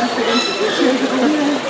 話するんです。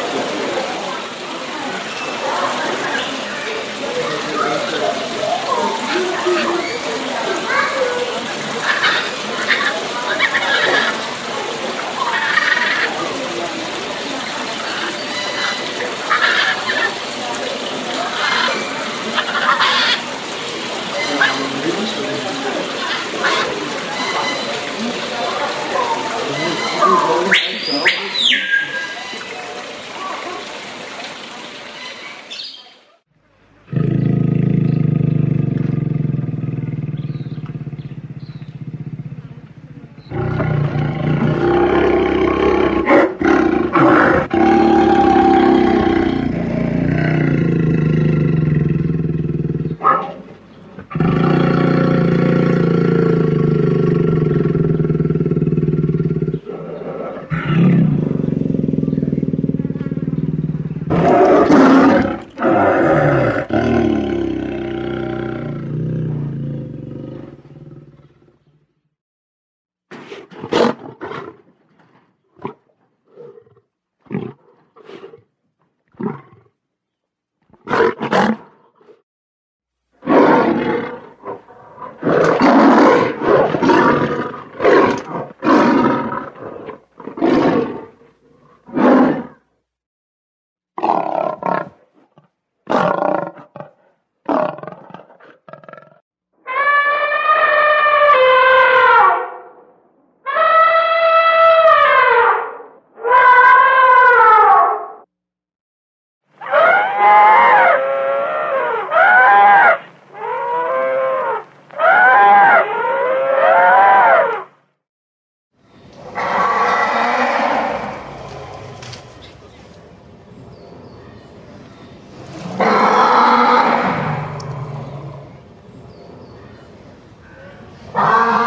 Ah!